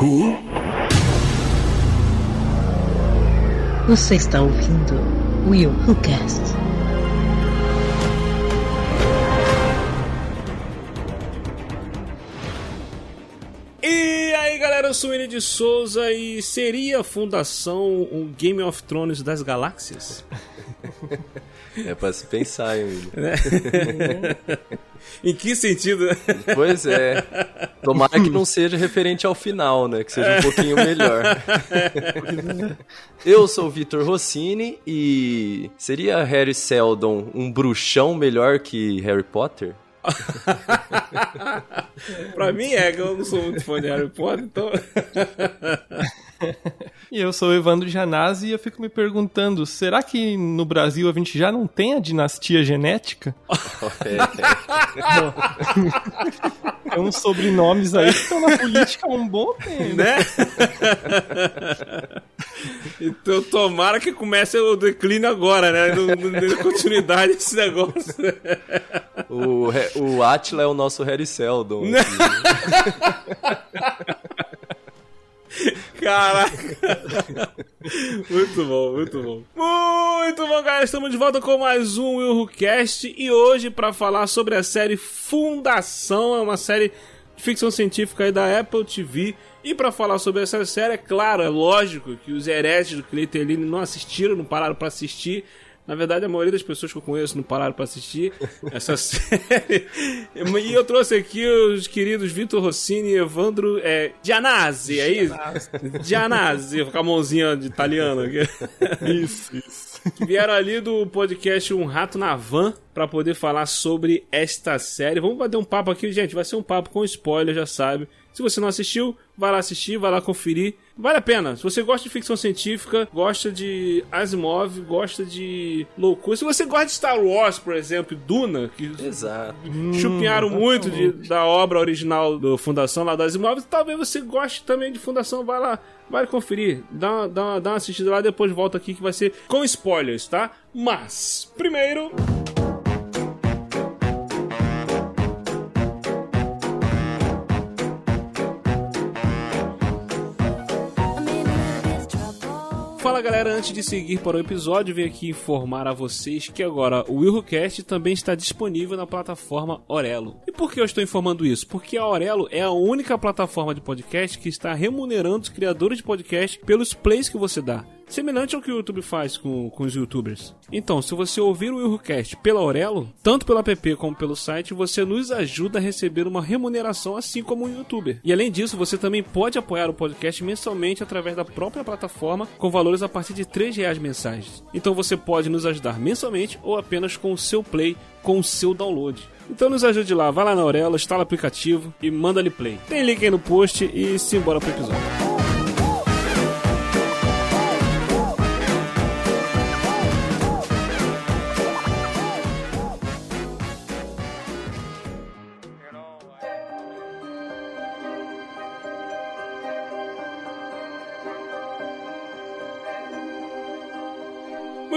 Who? Você está ouvindo Will Who Cast. E aí galera, eu sou o William de Souza e seria a fundação um Game of Thrones das galáxias? É pra se pensar, hein, William? em que sentido? Pois é. Tomara que não seja referente ao final, né? Que seja um pouquinho melhor. Eu sou o Vitor Rossini e seria Harry Seldon um bruxão melhor que Harry Potter? pra mim é, que eu não sou muito fã de Harry Potter, então. E eu sou o Evandro Janazzi e eu fico me perguntando: será que no Brasil a gente já não tem a dinastia genética? é. uns sobrenomes aí que estão na política há um bom tempo. Né? Então tomara que comece o declínio agora, né? Não, não continuidade desse negócio. O, o Atila é o nosso Harry Seldon. Caraca! muito bom, muito bom. Muito bom, galera. Estamos de volta com mais um Will Cast e hoje para falar sobre a série Fundação, é uma série de ficção científica aí da Apple TV. E para falar sobre essa série, é claro, é lógico que os hereges do Clayton Lane não assistiram, não pararam para assistir. Na verdade, a maioria das pessoas que eu conheço não pararam para assistir essa série. E eu trouxe aqui os queridos Vitor Rossini e Evandro é, Gianazzi, é isso? Gianazzi, com a mãozinha de italiano aqui. Isso, isso. Que vieram ali do podcast Um Rato na Van para poder falar sobre esta série. Vamos bater um papo aqui, gente. Vai ser um papo com spoiler, já sabe. Se você não assistiu, vai lá assistir, vai lá conferir. Vale a pena. Se você gosta de ficção científica, gosta de Asimov, gosta de loucura. Se você gosta de Star Wars, por exemplo, Duna, que Exato. chupinharam hum, muito de, da obra original do Fundação lá da Asimov, talvez você goste também de Fundação, vai lá, vai conferir, dá, dá, dá uma assistida lá, depois volta aqui que vai ser com spoilers, tá? Mas, primeiro... Fala galera, antes de seguir para o episódio, venho aqui informar a vocês que agora o WilhoCast também está disponível na plataforma Orelo. E por que eu estou informando isso? Porque a Orelo é a única plataforma de podcast que está remunerando os criadores de podcast pelos plays que você dá semelhante ao que o YouTube faz com, com os youtubers. Então, se você ouvir o WilhoCast pela Aurelo, tanto pelo app como pelo site, você nos ajuda a receber uma remuneração assim como um youtuber. E além disso, você também pode apoiar o podcast mensalmente através da própria plataforma com valores a partir de 3 reais mensais. Então você pode nos ajudar mensalmente ou apenas com o seu play, com o seu download. Então nos ajude lá, vai lá na Aurelo, instala o aplicativo e manda ali play. Tem link aí no post e simbora pro episódio.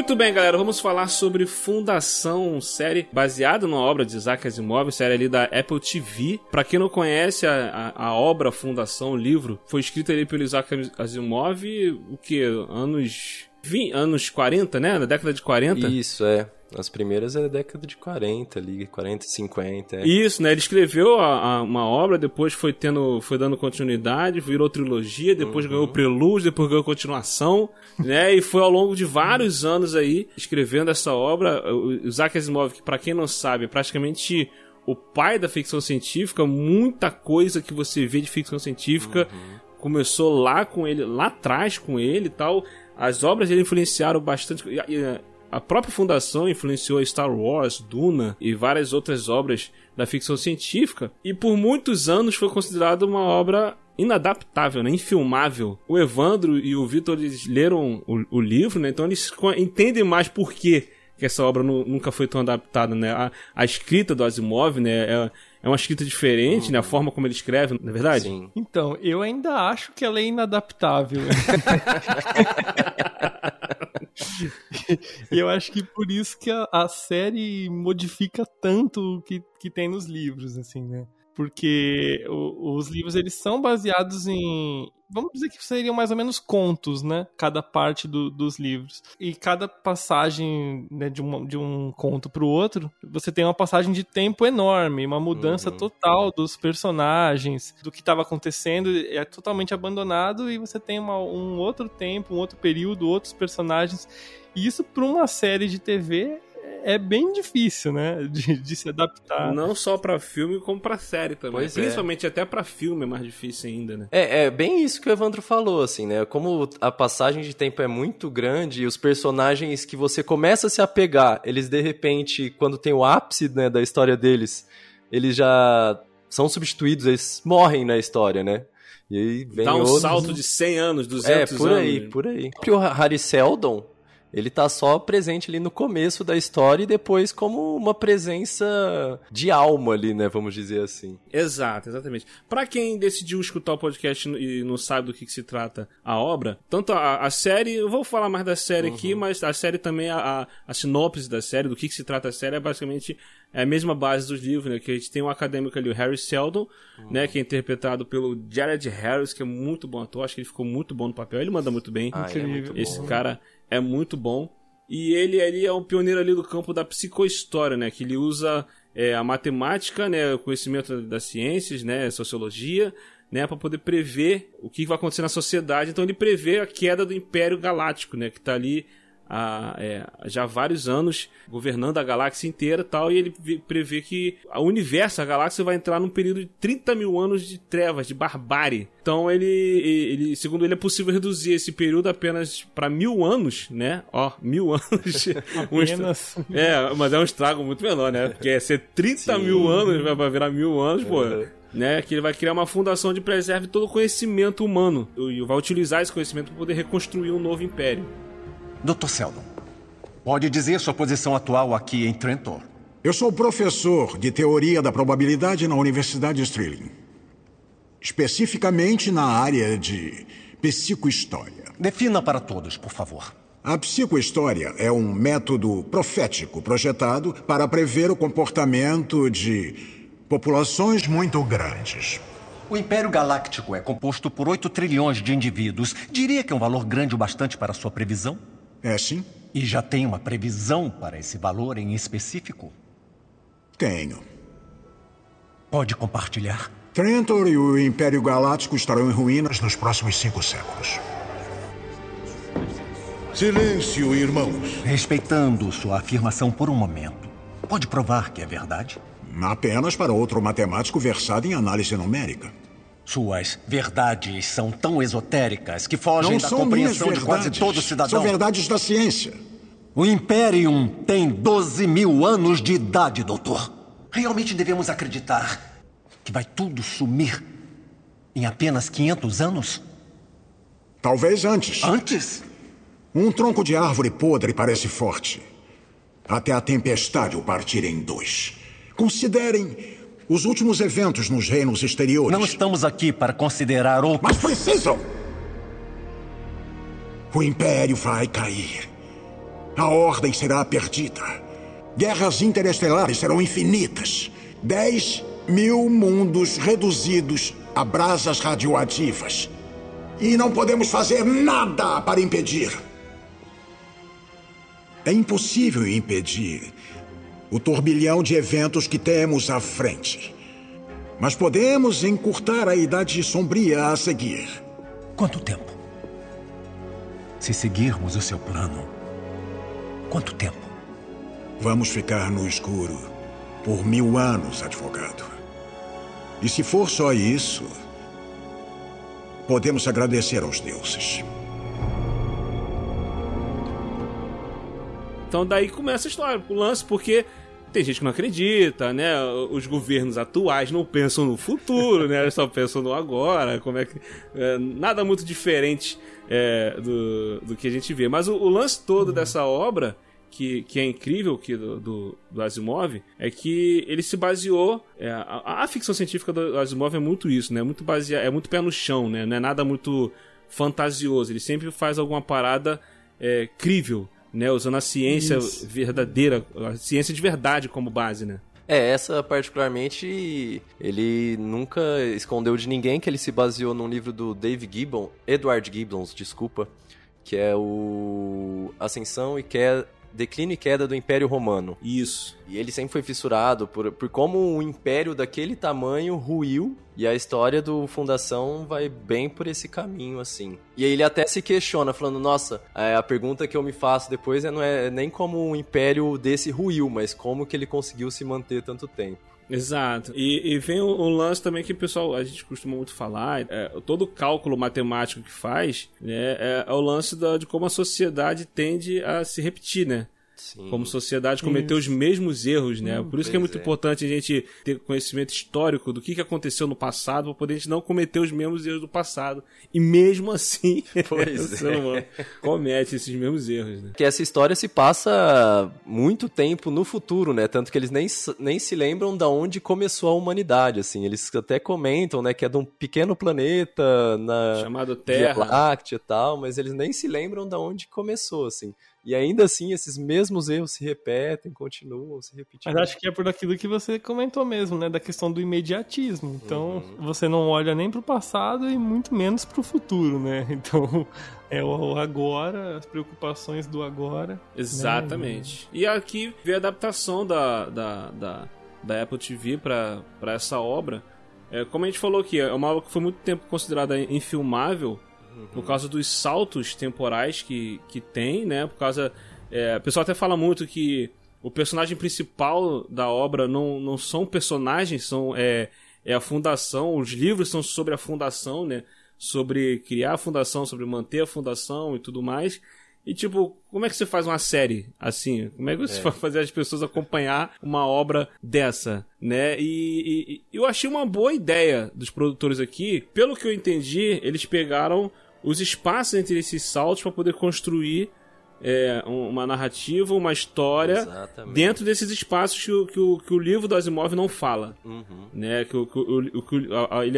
Muito bem, galera, vamos falar sobre Fundação, série baseada numa obra de Isaac Asimov, série ali da Apple TV. Para quem não conhece a, a, a, obra Fundação, o livro, foi escrito ali pelo Isaac Asimov, o que? Anos 20, anos 40, né? Na década de 40. Isso, é. As primeiras é da década de 40 ali, 40, 50. É. Isso, né? Ele escreveu a, a, uma obra, depois foi tendo, foi dando continuidade, virou trilogia, depois uhum. ganhou prelúdio, depois ganhou continuação, né? E foi ao longo de vários anos aí escrevendo essa obra. O Isaac Asimov, que para quem não sabe, é praticamente o pai da ficção científica, muita coisa que você vê de ficção científica uhum. começou lá com ele, lá atrás com ele e tal. As obras dele influenciaram bastante a própria fundação influenciou Star Wars, Duna e várias outras obras da ficção científica, e por muitos anos foi considerada uma obra inadaptável, né? infilmável. O Evandro e o Vitor leram o, o, livro, né? então eles entendem mais por que essa obra nunca foi tão adaptada. Né? A, a escrita do Asimov né? é, é uma escrita diferente, né? A forma como ele escreve, não é verdade? Sim. Então, eu ainda acho que ela é inadaptável. e eu acho que por isso que a, a série modifica tanto o que, que tem nos livros, assim, né? Porque o, os livros eles são baseados em vamos dizer que seriam mais ou menos contos, né? Cada parte do, dos livros. E cada passagem né, de, um, de um conto para o outro, você tem uma passagem de tempo enorme, uma mudança uhum. total dos personagens, do que estava acontecendo, é totalmente abandonado e você tem uma, um outro tempo, um outro período, outros personagens. E isso para uma série de TV é bem difícil, né? De, de se adaptar. Não só para filme, como para série também. Pois é. Principalmente é. até para filme é mais difícil ainda, né? É, é bem isso que o Evandro falou, assim, né? Como a passagem de tempo é muito grande e os personagens que você começa a se apegar, eles de repente, quando tem o ápice né, da história deles, eles já são substituídos, eles morrem na história, né? E aí vem Dá um outros... salto de 100 anos, 200 anos. É, por anos. aí, por aí. O Harry Seldon, ele tá só presente ali no começo da história e depois como uma presença de alma ali, né? Vamos dizer assim. Exato, exatamente. Para quem decidiu escutar o podcast e não sabe do que, que se trata a obra, tanto a, a, série, eu vou falar mais da série uhum. aqui, mas a série também, a, a sinopse da série, do que, que se trata a série, é basicamente a mesma base dos livros, né? Que a gente tem um acadêmico ali, o Harry Seldon, uhum. né? Que é interpretado pelo Jared Harris, que é muito bom ator, acho que ele ficou muito bom no papel, ele manda muito bem. Ah, é muito Esse cara é muito bom. E ele, ele é um pioneiro ali do campo da psicohistória, né? Que ele usa é, a matemática, né? O conhecimento das ciências, né? Sociologia, né? Para poder prever o que vai acontecer na sociedade. Então ele prevê a queda do Império Galáctico, né? Que está ali há, é, já há vários anos governando a galáxia inteira tal, e ele prevê que o universo, a galáxia, vai entrar num período de 30 mil anos de trevas, de barbárie. Então ele, ele segundo ele, é possível reduzir esse período apenas para mil anos, né? Ó, mil anos. apenas. Um é, mas é um estrago muito menor, né? Porque é ser 30 Sim. mil anos, vai virar mil anos, pô. Né, que ele vai criar uma fundação de preserve todo o conhecimento humano e vai utilizar esse conhecimento para poder reconstruir um novo império. Dr. Seldon, pode dizer sua posição atual aqui em Trentor? Eu sou professor de teoria da probabilidade na Universidade de Stirling. Especificamente na área de psicohistória. Defina para todos, por favor. A psicohistória é um método profético projetado para prever o comportamento de populações muito grandes. O Império Galáctico é composto por 8 trilhões de indivíduos. Diria que é um valor grande o bastante para sua previsão? É sim. E já tem uma previsão para esse valor em específico? Tenho. Pode compartilhar? Trentor e o Império Galáctico estarão em ruínas nos próximos cinco séculos. Silêncio, irmãos. Respeitando sua afirmação por um momento, pode provar que é verdade? Apenas para outro matemático versado em análise numérica. Suas verdades são tão esotéricas que fogem Não da compreensão de quase todo cidadão. São verdades da ciência. O Imperium tem 12 mil anos de idade, doutor. Realmente devemos acreditar que vai tudo sumir em apenas 500 anos? Talvez antes. Antes? Um tronco de árvore podre parece forte. Até a tempestade o partir em dois. Considerem os últimos eventos nos reinos exteriores. Não estamos aqui para considerar outros. Mas precisam! O Império vai cair. A Ordem será perdida. Guerras interestelares serão infinitas. Dez mil mundos reduzidos a brasas radioativas. E não podemos fazer nada para impedir. É impossível impedir o turbilhão de eventos que temos à frente. Mas podemos encurtar a idade sombria a seguir. Quanto tempo? Se seguirmos o seu plano, quanto tempo? Vamos ficar no escuro por mil anos, advogado. E se for só isso, podemos agradecer aos deuses. Então daí começa a história, o lance, porque tem gente que não acredita, né? Os governos atuais não pensam no futuro, né? Eles só pensam no agora, como é que... É, nada muito diferente é, do, do que a gente vê. Mas o, o lance todo uhum. dessa obra, que, que é incrível que do, do, do, Asimov, é que ele se baseou... É, a, a, ficção científica do Asimov é muito isso, né? Muito basea, é muito pé no chão, né? Não é nada muito fantasioso. Ele sempre faz alguma parada é, crível né? Usando a ciência Isso. verdadeira, a ciência de verdade como base, né? É, essa particularmente, ele nunca escondeu de ninguém que ele se baseou num livro do Dave Gibbon, Edward Gibbons, desculpa, que é o Ascensão e Queda, Declínio e Queda do Império Romano. Isso. E ele sempre foi fissurado por, por como um império daquele tamanho ruiu e a história do Fundação vai bem por esse caminho, assim. E aí ele até se questiona, falando, nossa, é, a pergunta que eu me faço depois é, não é nem como um império desse ruiu, mas como que ele conseguiu se manter tanto tempo. Exato. E, e vem o, lance também que o pessoal, a gente costuma muito falar, é, todo cálculo matemático que faz, né, é, é o lance da, de como a sociedade tende a se repetir, né? Sim. Como sociedade cometeu os mesmos erros, né? Por isso que é muito é. importante a gente ter conhecimento histórico do que, que aconteceu no passado para poder a gente não cometer os mesmos erros do passado. E mesmo assim, Pois o ser é. humano comete esses mesmos erros, né? Que essa história se passa muito tempo no futuro, né? Tanto que eles nem, nem se lembram da onde começou a humanidade, assim. Eles até comentam, né, que é de um pequeno planeta na Chamado Via Terra. Láctea e tal, mas eles nem se lembram da onde começou, assim. E ainda assim, esses mesmos erros se repetem, continuam se repetindo. Mas acho que é por aquilo que você comentou mesmo, né? Da questão do imediatismo. Então, Uhum. você não olha nem pro passado e muito menos pro futuro, né? Então, é o agora, as preocupações do agora. Exatamente. E aqui vê a adaptação da, da, da, da Apple TV para essa obra. É, como a gente falou aqui, é uma obra que foi muito tempo considerada infilmável por causa dos saltos temporais que, que tem, né? Por causa. É, o pessoal até fala muito que o personagem principal da obra não, não são personagens, são é, é a fundação. Os livros são sobre a fundação, né? Sobre criar a fundação, sobre manter a fundação e tudo mais. E tipo, como é que você faz uma série assim? Como é que você vai fazer as pessoas acompanhar uma obra dessa, né? E, e- e eu achei uma boa ideia dos produtores aqui. Pelo que eu entendi, eles pegaram os espaços entre esses saltos para poder construir é, um- uma narrativa, uma história Exatamente. dentro desses espaços que o, que o, que o livro do Asimov não fala Uhum. né? Que, o- que o- que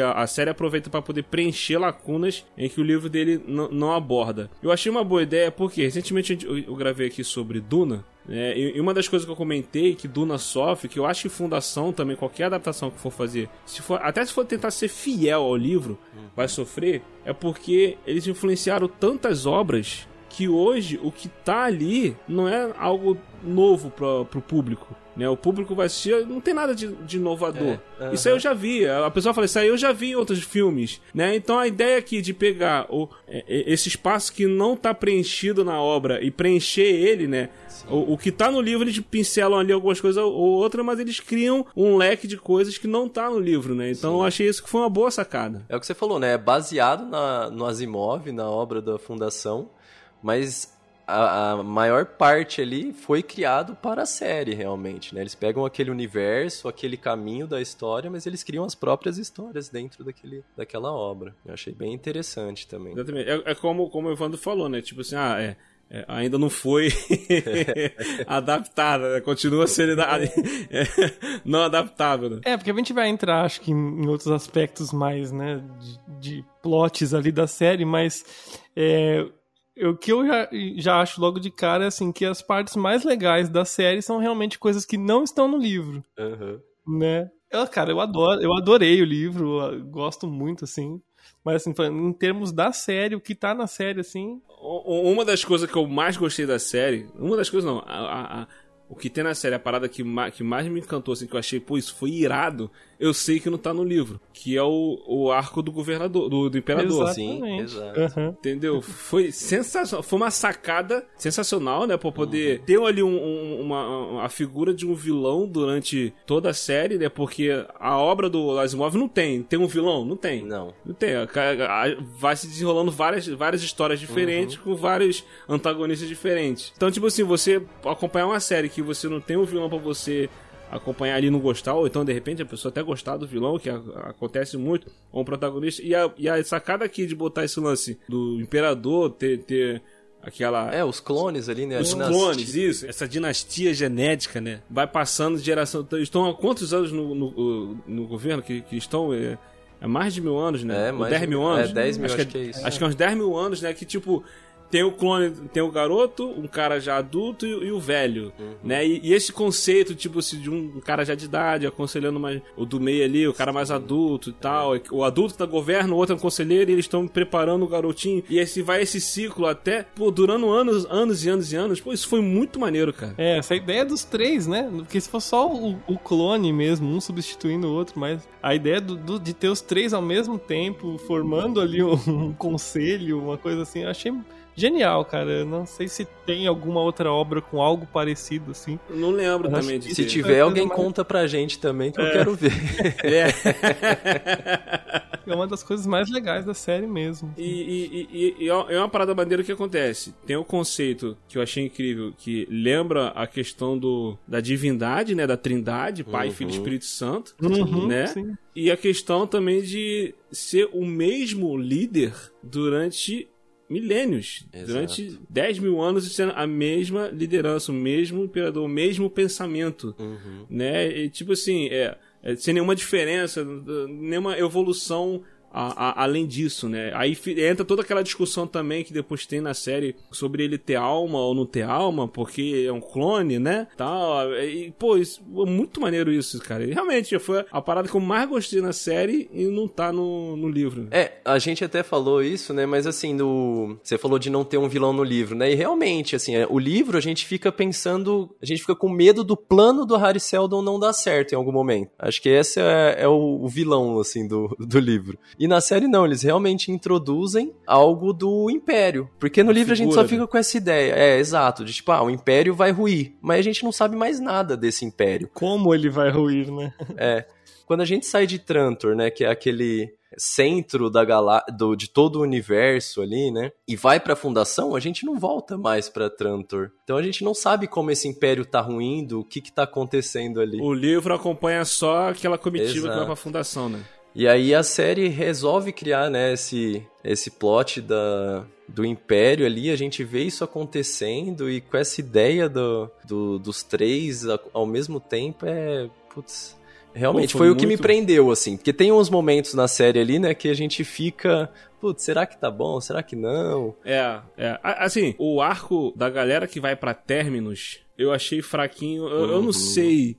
a, a- série aproveita para poder preencher lacunas em que o livro dele não aborda. Eu achei uma boa ideia porque recentemente eu gravei aqui sobre Duna. Né, e, uma das coisas que eu comentei que Duna sofre, que eu acho que Fundação também, qualquer adaptação que for fazer, se for, até se for tentar ser fiel ao livro, vai sofrer, é porque eles influenciaram tantas obras que hoje o que tá ali não é algo novo pro, pro público. Né? O público vai assistir, não tem nada de, de inovador. É, Isso aí eu já vi. A pessoa fala, isso aí eu já vi em outros filmes. Né? Então a ideia aqui de pegar o, é, é, esse espaço que não tá preenchido na obra e preencher ele, né? O, o que tá no livro, eles pincelam ali algumas coisas ou outra, mas eles criam um leque de coisas que não tá no livro, né? Então eu achei isso que foi uma boa sacada. É o que você falou, né? É baseado na, no Asimov, na obra da Fundação, mas a, a maior parte ali foi criado para a série, realmente, né? Eles pegam aquele universo, aquele caminho da história, mas eles criam as próprias histórias dentro daquele, daquela obra. Eu achei bem interessante também. Exatamente. É, é como, como o Evandro falou, né? Tipo assim, ah, é. é, ainda não foi adaptada, né? continua sendo é, não adaptável. Né? É, porque a gente vai entrar, acho que, em em outros aspectos mais, né, de, de plots ali da série, mas é, o que eu já, já acho logo de cara é assim, que as partes mais legais da série são realmente coisas que não estão no livro, Aham. né? Eu, cara, eu adoro, eu adorei o livro, gosto muito, assim. Mas, assim, em termos da série, o que tá na série, assim. Uma das coisas que eu mais gostei da série, uma das coisas não, a- a- o que tem na série, a parada que, ma- que mais me encantou, assim, que eu achei, pô, isso foi irado, eu sei que não tá no livro, que é o, o arco do governador, do, do imperador. Sim, Exatamente. exato. Aham. Entendeu? Foi sensacional. Foi uma sacada sensacional, né? Pra poder ter ali um- um- uma, a figura de um vilão durante toda a série, né? Porque a obra do Asimov não tem. Tem um vilão? Não tem. Não. Não tem. Vai se desenrolando várias, várias histórias diferentes com vários antagonistas diferentes. Então, tipo assim, você acompanhar uma série que você não tem um vilão pra você acompanhar ali e não gostar, ou então de repente a pessoa até gostar do vilão, que a- acontece muito, ou um protagonista. E a, e a sacada aqui de botar esse lance do imperador ter, ter aquela. É, os clones ali, né? Os clones, isso. Essa dinastia genética, né? Vai passando de geração. Então, Estão há quantos anos no, no, no governo que, que estão? É, é mais de mil anos, né? É, mais 10 de- mil anos? é, 10 mil, acho, acho que, que é isso. Acho que é uns 10 mil anos, né? Que tipo. Tem o clone, tem o garoto, um cara já adulto e, e o velho, Uhum. né? E, e esse conceito, tipo assim, de um, cara já de idade aconselhando mais, o do meio ali, o cara mais adulto e tal. O adulto tá governo, o outro é um conselheiro e eles estão preparando o garotinho. E esse vai esse ciclo até, pô, durando anos, anos e anos e anos. Pô, isso foi muito maneiro, cara. É, essa ideia dos três, né? Porque se for só o, o clone mesmo, um substituindo o outro, mas a ideia do, do- de ter os três ao mesmo tempo, formando ali um, um conselho, uma coisa assim, eu achei genial, cara. Eu não sei se tem alguma outra obra com algo parecido, assim. Eu não lembro Eu também Se é tiver, coisa alguém mais- conta pra gente também que eu quero ver. É. É uma das coisas mais legais da série mesmo. E, e- e- e é uma parada maneira que acontece. Tem o conceito que eu achei incrível, que lembra a questão do, da divindade, né? Da trindade, Pai, Filho e Espírito Santo, Uhum, né? sim. E a questão também de ser o mesmo líder durante milênios. Exato. Durante 10 mil anos sendo a mesma liderança, o mesmo imperador, o mesmo pensamento. Uhum. Né? E, tipo assim, é, é, sem nenhuma diferença, nenhuma evolução a- a- além disso, né? Aí entra toda aquela discussão também que depois tem na série sobre ele ter alma ou não ter alma, porque é um clone, né? Tal. E, pô, isso, muito maneiro isso, cara. E realmente foi a parada que eu mais gostei na série e não tá no, no livro. É, a gente até falou isso, né? Mas assim, no... você falou de não ter um vilão no livro, né? E realmente, assim, é, o livro a gente fica pensando, a gente fica com medo do plano do Harry Seldon não dar certo em algum momento. Acho que esse é, é o, o vilão, assim, do, do livro. E na série não, eles realmente introduzem algo do Império. Porque no Uma livro a gente figura, só fica né? com essa ideia. É, exato, de tipo, ah, o Império vai ruir. Mas a gente não sabe mais nada desse Império. Como ele vai ruir, né? É. Quando a gente sai de Trantor, né, que é aquele centro da galá do, de todo o universo ali, né, e vai pra Fundação, a gente não volta mais pra Trantor. Então a gente não sabe como esse império tá ruindo, o que que tá acontecendo ali. O livro acompanha só aquela comitiva que Exato. vai pra fundação, né? E aí a série resolve criar, né, esse, esse plot da, do Império ali, a gente vê isso acontecendo e com essa ideia do, do- dos três ao mesmo tempo é... Putz, realmente Pô, foi, foi o que me muito- prendeu, assim. Porque tem uns momentos na série ali, né, que a gente fica... Putz, será que tá bom? Será que não? É, é. Assim, o arco da galera que vai pra Terminus, eu achei fraquinho. Eu, eu Uhum. não sei.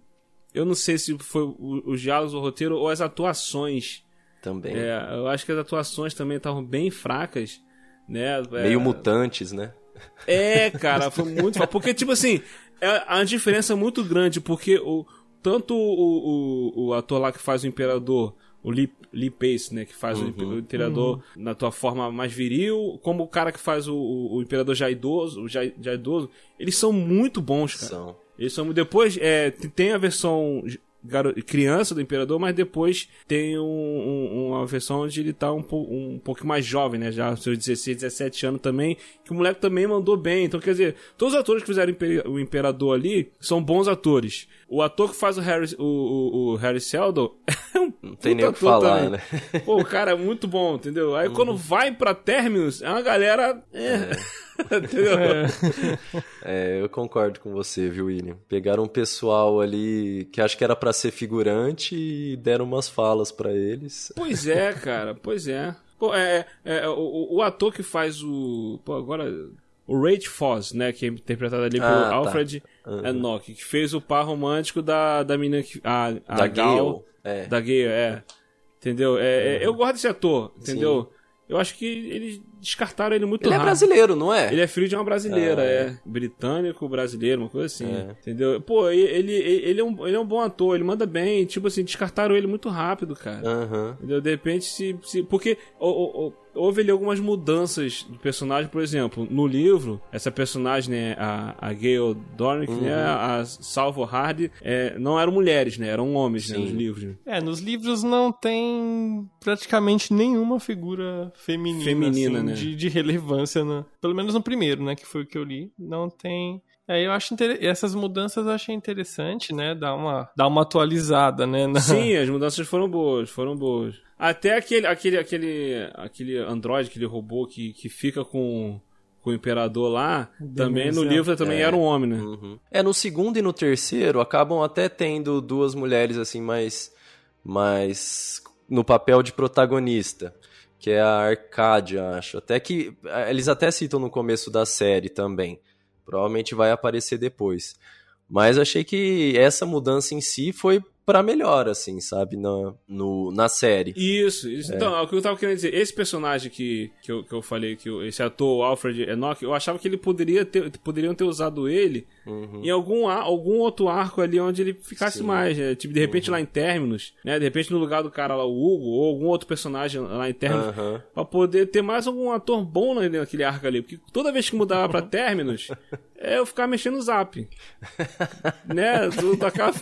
Eu não sei se foi o- os diálogos, o roteiro ou as atuações. Também. É, eu acho que as atuações também estavam bem fracas, né? É, Meio mutantes, né? É, cara, foi muito. Porque, tipo assim, é a diferença é muito grande, porque o, tanto o, o, o ator lá que faz o Imperador, o Lee, Lee Pace, né, que faz o, impe- o Imperador na tua forma mais viril, como o cara que faz o, o, o Imperador já idoso, já, já idoso, eles são muito bons, cara. São. Eles são depois é, tem a versão criança do imperador, mas depois tem um- um- uma versão onde ele tá um, um pouco mais jovem, né? Já seus 16, 17 anos também, que o moleque também mandou bem. Então, quer dizer, todos os atores que fizeram o imperador ali são bons atores. O ator que faz o Harry, o, o, o Harry Seldon é um Não tem nem o que falar, também. né? Pô, o cara é muito bom, entendeu? Aí quando vai pra Terminus, é uma galera. É. entendeu? É, eu concordo com você, viu, William? Pegaram um pessoal ali que acho que era pra ser figurante e deram umas falas pra eles. Pois é, cara, pois é. Pô, é, é, é, o, o ator que faz o. Pô, agora. O Rage Foss, né? Que é interpretado ali pelo Ah, tá. Uhum. Enoch, que fez o par romântico da, da menina que. A, a Da Gal, Gale. É. Da Gale, é. Entendeu? É, é, eu gosto desse ator, entendeu? Eu acho que eles descartaram ele muito Ele é rápido. brasileiro, não é? Ele é filho de uma brasileira, Ah, é. Britânico, brasileiro, uma coisa assim. É. Entendeu? Pô, ele, ele, ele, é um, ele é um bom ator, ele manda bem. Tipo assim, descartaram ele muito rápido, cara. Entendeu? De repente, se. se porque o- o- o- houve ali algumas mudanças do personagem, por exemplo, no livro, essa personagem, né, a, a Gale Dornick, né, a Salvo Hard, é, não eram mulheres, né? Eram homens, né, nos livros. né? É, nos livros não tem praticamente nenhuma figura feminina, Feminina, assim, né? De, de relevância, né? pelo menos no primeiro, né, que foi o que eu li, não tem. É, eu acho inter... essas mudanças eu achei interessante, né, dar uma, dar uma atualizada, né, na- Sim, as mudanças foram boas, foram boas. Até aquele, aquele, aquele, aquele androide, aquele robô que, que fica com, com o imperador lá, também no Demônio. livro também É. era um homem, né? Uhum. É, no segundo e no terceiro acabam até tendo duas mulheres assim mais mais no papel de protagonista. Que é a Arcádia, acho. Até que eh, eles até citam no começo da série também. Provavelmente vai aparecer depois. Mas achei que essa mudança em si foi para melhor, assim, sabe? Na, no, na série. Isso, isso. Então, é o que eu tava querendo dizer. Esse personagem que, que, eu, que eu falei, que esse ator, Alfred Enoch, eu achava que ele poderia ter, poderiam ter usado ele uhum. em algum, algum outro arco ali onde ele ficasse Sim. mais. Né? Tipo, de repente uhum. lá em Terminus, né? De repente no lugar do cara lá, o Hugo, ou algum outro personagem lá em Terminus, uhum. pra poder ter mais algum ator bom naquele arco ali. Porque toda vez que mudava pra Terminus, é eu ficar mexendo no zap. né? Tu acaba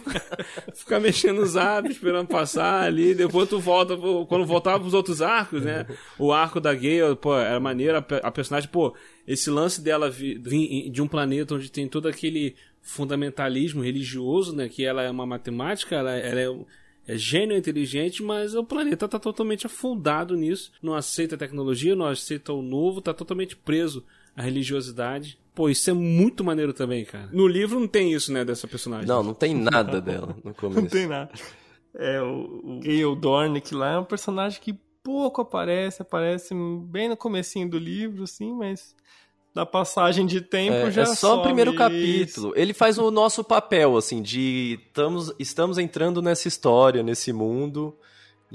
ficar mexendo no zap, esperando passar ali, depois tu volta, quando voltava pros outros arcos, né? O arco da Gale, pô, era maneiro, a personagem, pô, esse lance dela vir de um planeta onde tem todo aquele fundamentalismo religioso, né? Que ela é uma matemática, ela, ela é é gênio inteligente, mas o planeta está totalmente afundado nisso. Não aceita a tecnologia, não aceita o novo, está totalmente preso à religiosidade. Pô, isso é muito maneiro também, cara. No livro não tem isso, né, dessa personagem. Não, não tem nada dela no começo. não tem nada. É, o, o Gale Dornick lá é um personagem que pouco aparece, aparece bem no comecinho do livro, assim, mas da passagem de tempo é, já é só o primeiro capítulo. Ele faz o nosso papel, assim, de estamos, estamos entrando nessa história, nesse mundo,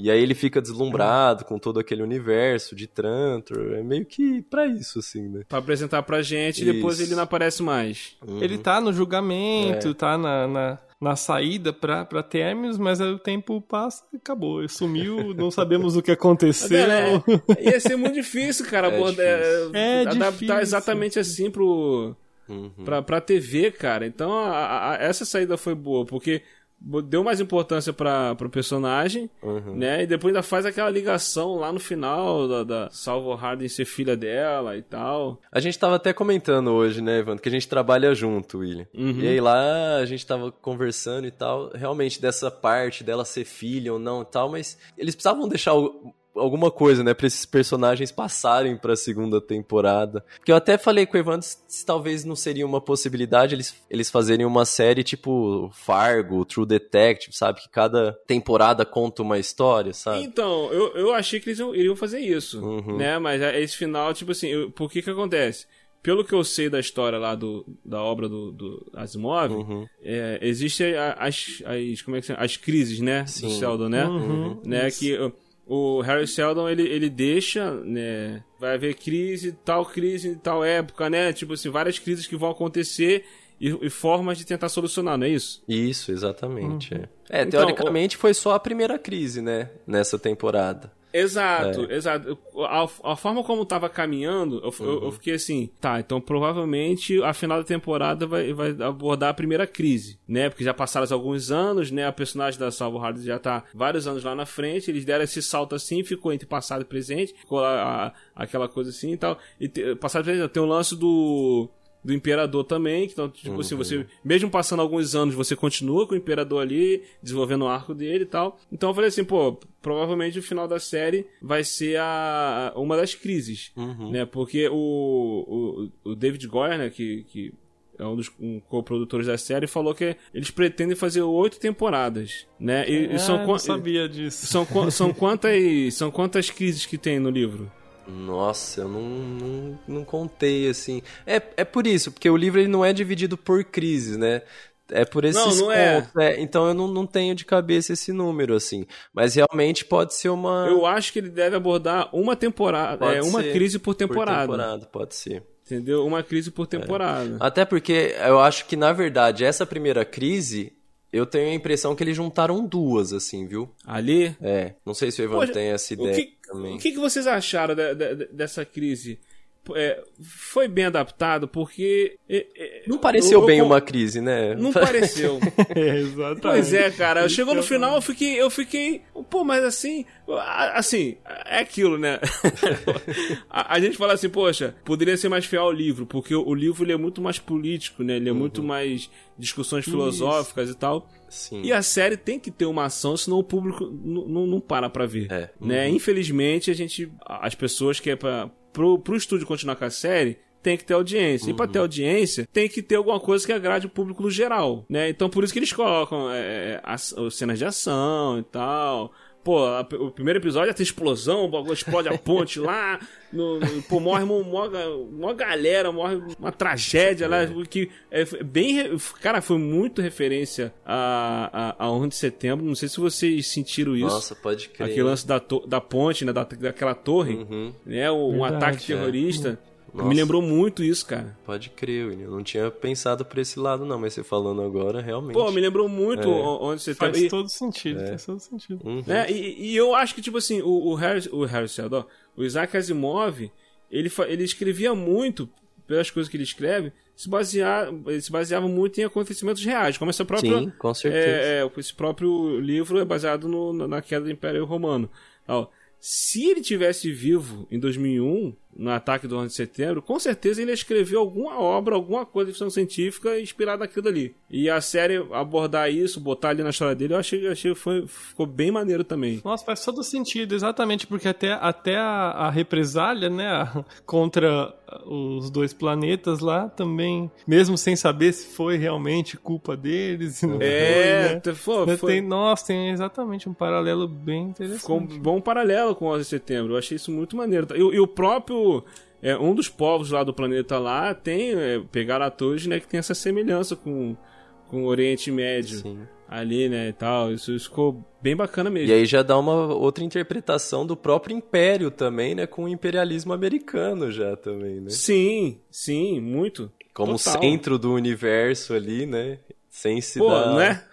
e aí ele fica deslumbrado com todo aquele universo de Trantor. É meio que pra isso, assim, né? Pra apresentar pra gente e depois ele não aparece mais. Uhum. Ele tá no julgamento, é. tá na, na, na, saída pra, pra Terminus, mas aí o tempo passa e acabou. Ele sumiu, não sabemos o que aconteceu. É, ia ser muito difícil, cara, é, difícil. é adaptar difícil. exatamente assim pro. Uhum. Pra, pra TV, cara. Então, a, a, essa saída foi boa, porque deu mais importância para o personagem, uhum. né? E depois ainda faz aquela ligação lá no final da, da Salvo Harden ser filha dela e tal. A gente tava até comentando hoje, né, Evandro, que a gente trabalha junto, William. Uhum. E aí lá a gente tava conversando e tal, realmente dessa parte dela ser filha ou não e tal, mas eles precisavam deixar o, alguma coisa, né, para esses personagens passarem para a segunda temporada. Porque eu até falei com o Evandro se talvez não seria uma possibilidade eles, eles fazerem uma série tipo Fargo, True Detective, sabe? Que cada temporada conta uma história, sabe? Então, eu, eu achei que eles iriam fazer isso, uhum. né? Mas esse final, tipo assim, eu, por que que acontece? pelo que eu sei da história lá do, da obra do, do Asimov, uhum. é, existem as, as, como é que chama? as crises, né? Sim. Do Sheldon, né? Uhum. né? Isso. Que o Harry Seldon ele, ele deixa, né? Vai haver crise, tal crise em tal época, né? Tipo assim, várias crises que vão acontecer e, e formas de tentar solucionar, não é isso? Isso, exatamente. Uhum. É, então, teoricamente o... foi só a primeira crise, né? Nessa temporada. Exato, é. exato. A, a, forma como tava caminhando, eu, uhum. eu, eu, fiquei assim, tá, então provavelmente a final da temporada vai, vai abordar a primeira crise, né? Porque já passaram alguns anos, né? A personagem da Salvo Hard já tá vários anos lá na frente, eles deram esse salto assim, ficou entre passado e presente, ficou lá a, aquela coisa assim e tal. E te, passado e presente, tem o lance do do imperador também. Então, tipo uhum. assim, você, mesmo passando alguns anos, você continua com o imperador ali, desenvolvendo o arco dele e tal. Então eu falei assim, pô, provavelmente o final da série vai ser a, uma das crises, uhum. né? Porque o, o, o David Goyer, né, que, que é um dos um co-produtores da série, falou que eles pretendem fazer oito temporadas, né? E, é, e são não sabia disso. São, são quantas são quantas crises que tem no livro? Nossa, eu não, não, não contei, assim. É, é por isso, porque o livro ele não é dividido por crises, né? É por esses não, não é. pontos. É. então eu não, não tenho de cabeça esse número, assim. Mas realmente pode ser uma. Eu acho que ele deve abordar uma temporada. é, uma crise por temporada. Por temporada, pode ser. Entendeu? Uma crise por temporada. É. Até porque eu acho que, na verdade, essa primeira crise eu tenho a impressão que eles juntaram duas, assim, viu? Ali? É. Não sei se o Ivan Poxa, tem essa ideia o que, também. O que, que vocês acharam de, de, dessa crise? É, foi bem adaptado porque. É, é, não pareceu eu, bem eu, uma crise, né? Não pareceu. exatamente. Pois é, cara. Chegou no final, eu fiquei, eu fiquei. Pô, mas assim. Assim, é aquilo, né? a, a, gente fala assim, poxa, poderia ser mais fiel ao livro, porque o, o livro ele é muito mais político, né? Ele é uhum. muito mais discussões filosóficas Isso. e tal. Sim. E a série tem que ter uma ação, senão o público não para pra ver. É. Né? Uhum. Infelizmente, a gente. As pessoas que é pra, pro, pro estúdio continuar com a série, tem que ter audiência. Uhum. E pra ter audiência, tem que ter alguma coisa que agrade o público no geral, né? Então por isso que eles colocam é, é as, as cenas de ação e tal. Pô, a- o primeiro episódio tem explosão, o bagulho explode a ponte lá, no, no- pô, morre uma, uma, uma galera, morre uma tragédia lá, que é bem, cara, foi muito referência a, a, a 11 de setembro, não sei se vocês sentiram isso. Nossa, pode crer. Aquele lance da, to- da ponte, né, da, daquela torre, Uhum, né, o- um Verdade, ataque é. Nossa. me lembrou muito isso, cara. pode crer, William. Eu não tinha pensado por esse lado, não, mas você falando agora, realmente. Pô, me lembrou muito É. o 11 de setembro. Faz E- todo sentido, faz todo sentido. Uhum. né? E, e eu acho que, tipo assim, o, o Harry, o Harry Seldon, o Isaac Asimov, ele, ele escrevia muito, pelas coisas que ele escreve, se basear, se baseava muito em acontecimentos reais, como essa própria... Sim, com certeza. É, é, esse próprio livro é baseado no- na- na queda do Império Romano. Ó, se ele tivesse vivo em 2001, no ataque do 11 de setembro, com certeza ele escreveu alguma obra, alguma coisa de ficção científica inspirada naquilo ali. E a série abordar isso, botar ali na história dele, eu achei, achei que foi, ficou bem maneiro também. Nossa, faz todo sentido, exatamente, porque até, até a, a represália, né, a- contra os dois planetas lá também, mesmo sem saber se foi realmente culpa deles, não É, foi, né? Mas foi- Tem, nossa, tem exatamente um paralelo bem interessante. Ficou um bom paralelo com o 11 de setembro. Eu achei isso muito maneiro. E, e o próprio. É, um dos povos lá do planeta lá tem. É, pegaram atores né, que tem essa semelhança com, com o Oriente Médio Sim. ali, né? E tal. Isso, isso ficou bem bacana mesmo. E aí já dá uma outra interpretação do próprio império também, né? Com o imperialismo americano já também, né? Sim, sim, muito. Como Total. centro do universo ali, né? Sem se Pô, dar não é?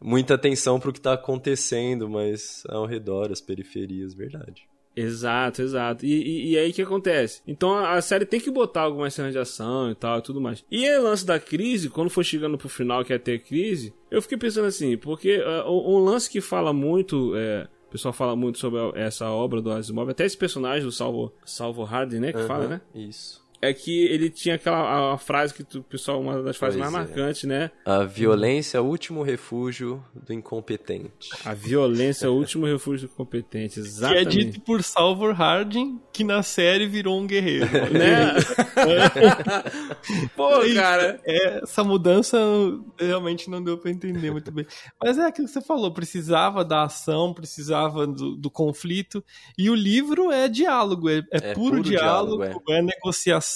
muita atenção pro que tá acontecendo, mas ao redor, as periferias, verdade. Exato, exato. E, e, e aí o que acontece? Então a, a série tem que botar algumas cenas de ação e tal e tudo mais. E aí, o lance da crise, quando for chegando pro final que é ter crise, eu fiquei pensando assim, porque uh, um um lance que fala muito. é, o pessoal fala muito sobre essa obra do Asimov, até esse personagem do Salvo, Salvo Hardin, né? Que fala, né? Isso. É que ele tinha aquela a, a frase que o pessoal, uma das frases Pois mais é. marcantes, né? A violência é o último refúgio do incompetente. A violência é o último refúgio do competente. Que é Exatamente. dito por Salvor Hardin, que na série virou um guerreiro. Né? Pô, cara. É, essa mudança realmente não deu pra entender muito bem. Mas é aquilo que você falou, precisava da ação, precisava do, do conflito. E o livro é diálogo, é, é É puro, puro diálogo, diálogo, é. negociação,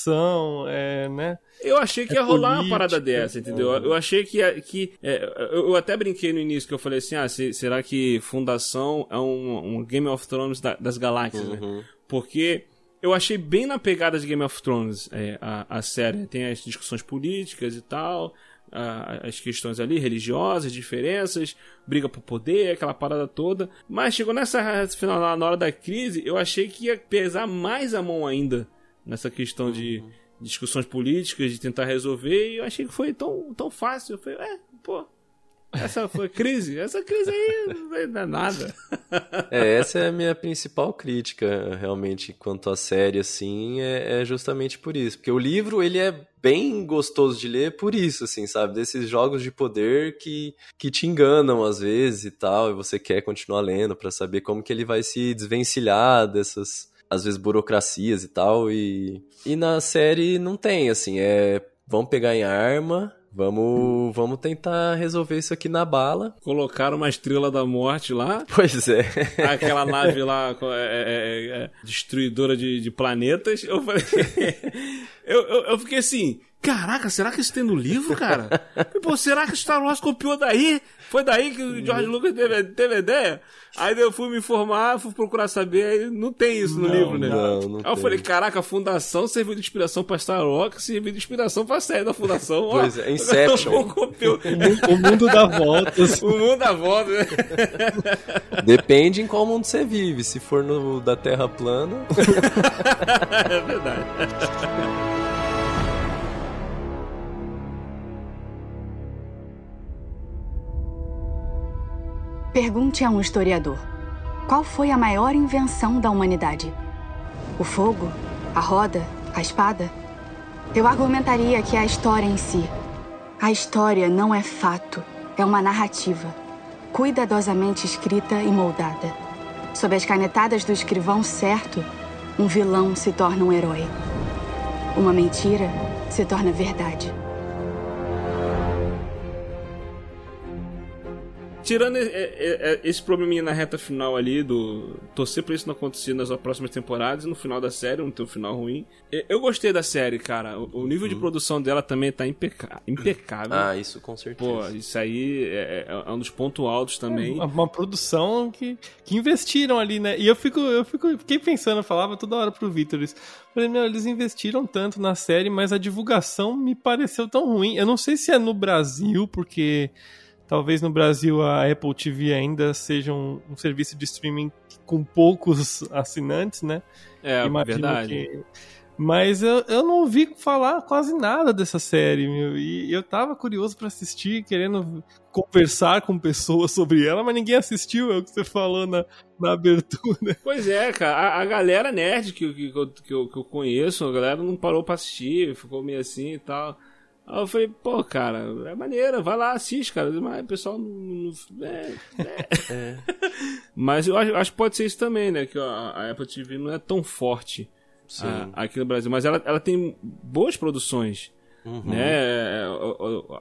é, né? Eu achei que É ia rolar uma parada dessa, entendeu? Eu achei que. ia- que é, eu, até brinquei no início que eu falei assim: ah, se- será que Fundação é um, um Game of Thrones da- das galáxias, né? Uhum. Porque eu achei bem na pegada de Game of Thrones é, a, a série. Tem as discussões políticas e tal, a- as questões ali religiosas, diferenças, briga por poder, aquela parada toda. Mas chegou nessa final, na- na hora da crise, eu achei que ia pesar mais a mão ainda nessa questão de discussões políticas, de tentar resolver, e eu achei que foi tão, tão fácil. Eu falei, é, pô, essa foi crise, essa crise aí não é nada. É, essa é a minha principal crítica, realmente, quanto à série, assim, é, é justamente por isso. Porque o livro, ele é bem gostoso de ler por isso, assim, sabe? Desses jogos de poder que, que te enganam às vezes e tal, e você quer continuar lendo pra saber como que ele vai se desvencilhar dessas, às vezes, burocracias e tal. E, e na série não tem, assim, é... Vamos pegar em arma... Vamos, vamos tentar resolver isso aqui na bala. Colocaram uma estrela da morte lá, Pois é. aquela nave lá é, é, é, é, destruidora de, de planetas. Eu falei. eu, eu, eu fiquei assim. Caraca, será que isso tem no livro, cara? Pô, será que Star Wars copiou daí? Foi daí que o George Lucas teve, teve a ideia? Aí eu fui me informar, fui procurar saber, aí não tem isso no Não, livro, né? não, não aí eu tem. falei, caraca, a Fundação serviu de inspiração pra Star Wars, serviu de inspiração pra série da Fundação. Ó, Pois é, Inception. copiou. O mundo dá voltas. O mundo dá volta, né? Depende em qual mundo você vive. Se for no da Terra plana, É verdade. Pergunte a um historiador: qual foi a maior invenção da humanidade? O fogo? A roda? A espada? Eu argumentaria que é a história em si. A história não é fato, é uma narrativa, cuidadosamente escrita e moldada. Sob as canetadas do escrivão certo, um vilão se torna um herói. Uma mentira se torna verdade. Tirando é, é, é, esse probleminha na reta final ali, do torcer pra isso não acontecer nas próximas temporadas e no final da série, não ter um final ruim. Eu gostei da série, cara. O, nível uhum. de produção dela também tá impeca impecável. Ah, isso com certeza. Pô, isso aí é, é um dos pontos altos também. Uma, uma, produção que, que investiram ali, né? E eu fico, eu fico, fiquei pensando, eu falava toda hora pro Vitor isso. Falei, meu, eles investiram tanto na série, mas a divulgação me pareceu tão ruim. Eu não sei se é no Brasil, porque Talvez no Brasil a Apple TV ainda seja um, um serviço de streaming com poucos assinantes, né? É, Imagino verdade. Que... Mas eu, eu não ouvi falar quase nada dessa série, meu. E eu tava curioso para assistir, querendo conversar com pessoas sobre ela, mas ninguém assistiu, é o que você falou na, na abertura. Pois é, cara. A, a galera nerd que, que, que, eu, que, eu, que eu conheço, a galera não parou pra assistir, ficou meio assim e tal. Aí eu falei, pô, cara, é maneira, vai lá, assiste, cara. Mas o pessoal não. não é, é. é. Mas eu acho, acho, que pode ser isso também, né? Que a, a Apple TV não é tão forte a, aqui no Brasil. Mas ela, ela tem boas produções. Uhum. Né?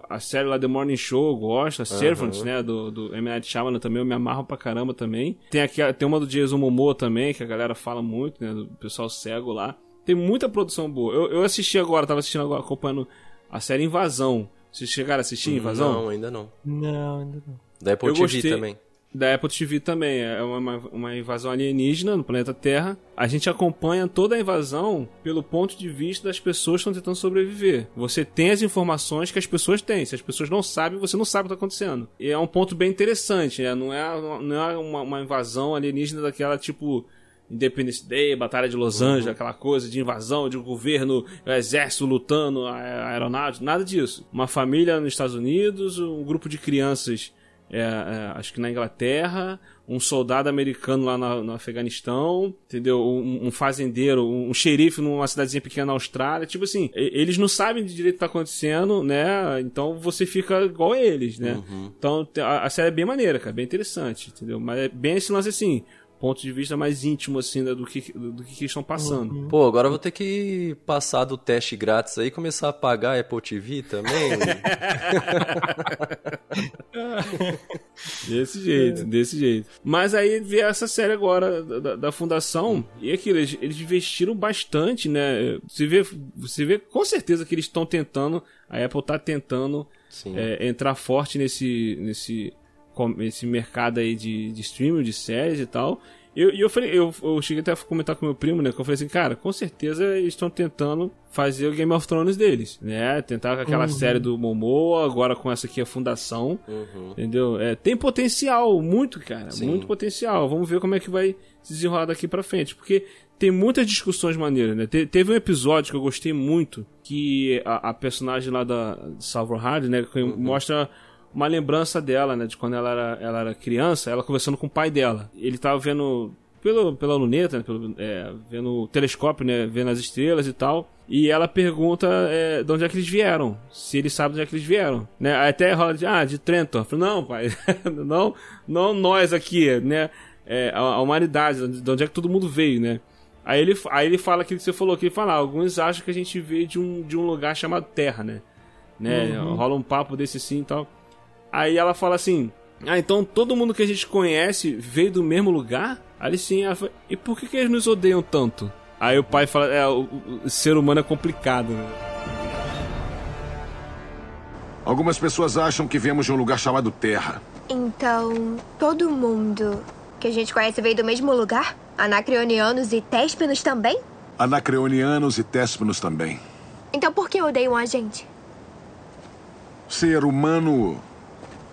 A, a, série lá The Morning Show eu gosto, a Servants, uhum. né? Do, do M. Night Shyamalan também, eu me amarro pra caramba também. Tem, aqui, tem uma do Jason Momoa também, que a galera fala muito, né? Do pessoal cego lá. Tem muita produção boa. Eu, eu assisti agora, tava assistindo agora, acompanhando a série Invasão. Vocês chegaram a assistir Invasão? Não, ainda não. Não, ainda não. Da Apple Eu TV gostei... também. Da Apple TV também. É uma, uma invasão alienígena no planeta Terra. A gente acompanha toda a invasão pelo ponto de vista das pessoas que estão tentando sobreviver. Você tem as informações que as pessoas têm. Se as pessoas não sabem, você não sabe o que está acontecendo. E é um ponto bem interessante. Né? Não é, não é uma, uma invasão alienígena daquela tipo Independence Day, Batalha de Los Angeles, uhum. aquela coisa de invasão, de governo, exército lutando, aeronáutica, nada disso. Uma família nos Estados Unidos, um grupo de crianças, é, é, acho que na Inglaterra, um soldado americano lá no, no Afeganistão, entendeu? Um, um, fazendeiro, um xerife numa cidadezinha pequena na Austrália. Tipo assim, eles não sabem de direito o que tá acontecendo, né? Então você fica igual a eles, né? Uhum. Então a, a série é bem maneira, cara, bem interessante, entendeu? Mas é bem esse lance assim ponto de vista mais íntimo, assim, né, do, que, do, do que estão passando. Uhum. Pô, agora eu vou ter que passar do teste grátis aí e começar a pagar a Apple TV também. desse jeito, é. desse jeito. Mas aí vê essa série agora da, da Fundação e aquilo, eles, eles, investiram bastante, né? Você vê, você vê com certeza que eles estão tentando, a Apple está tentando é, entrar forte nesse, nesse esse mercado aí de, de streaming, de séries e tal. E eu, eu, falei, eu, eu cheguei até a comentar com meu primo, né? Que eu falei assim, cara, com certeza eles estão tentando fazer o Game of Thrones deles, né? Tentar com aquela uhum. série do Momoa, agora com essa aqui a Fundação, uhum. entendeu? É, tem potencial, muito, cara, Sim. muito potencial. Vamos ver como é que vai se desenrolar daqui pra frente, porque tem muitas discussões maneiras, né? Te, teve um episódio que eu gostei muito, que a, a personagem lá da Salvador Hardy, né? Que uhum. mostra uma lembrança dela, né? De quando ela era, ela era criança, ela conversando com o pai dela. Ele tava vendo pelo, pela luneta, né, pelo, é, vendo o telescópio, né? Vendo as estrelas e tal. E ela pergunta é, de onde é que eles vieram. Se ele sabe de onde é que eles vieram. Né? Até rola de, ah, de Trenton. Eu falei, não, pai, não, não nós aqui, né? É, a, a, humanidade, de onde é que todo mundo veio, né? Aí ele, aí ele fala aquilo que você falou, que ele fala, ah, alguns acham que a gente veio de um, de um lugar chamado Terra, né? né? Uhum. Rola um papo desse assim e tal. Aí ela fala assim: Ah, então todo mundo que a gente conhece veio do mesmo lugar? Aí sim, ela fala, e por que, que eles nos odeiam tanto? Aí o pai fala: É, o, o ser humano é complicado. Né? Algumas pessoas acham que viemos de um lugar chamado Terra. Então, todo mundo que a gente conhece veio do mesmo lugar? Anacreonianos e Téspinos também? Anacreonianos e Téspinos também. Então por que odeiam a gente? Ser humano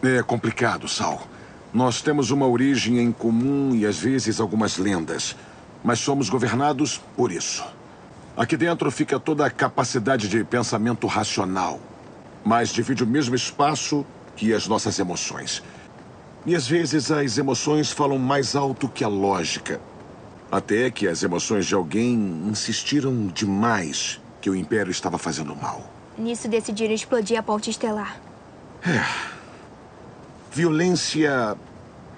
é complicado, Sal. Nós temos uma origem em comum e às vezes algumas lendas, mas somos governados por isso. Aqui dentro fica toda a capacidade de pensamento racional, mas divide o mesmo espaço que as nossas emoções. E às vezes as emoções falam mais alto que a lógica. Até que as emoções de alguém insistiram demais que o Império estava fazendo mal. Nisso decidiram explodir a ponte estelar. É. Violência